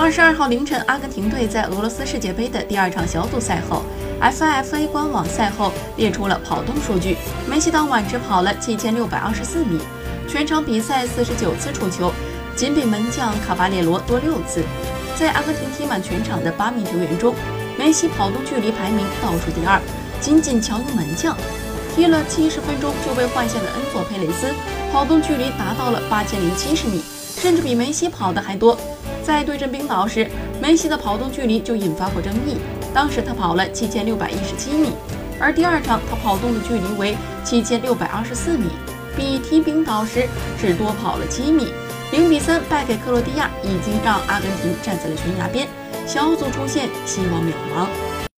二十二号凌晨，阿根廷队在俄罗斯世界杯的第二场小组赛后，FIFA 官网赛后列出了跑动数据。梅西当晚只跑了七千六百二十四米，全场比赛四十九次触球，仅比门将卡巴列罗多六次。在阿根廷踢满全场的八名球员中，梅西跑动距离排名倒数第二，仅仅强于门将。踢了七十分钟就被换下的恩佐佩雷斯，跑动距离达到了八千零七十米，甚至比梅西跑的还多。在对阵冰岛时，梅西的跑动距离就引发过争议，当时他跑了七千六百一十七米，而第二场他跑动的距离为七千六百二十四米，比踢冰岛时只多跑了七米。零比三败给克罗地亚，已经让阿根廷站在了悬崖边，小组出线希望渺茫。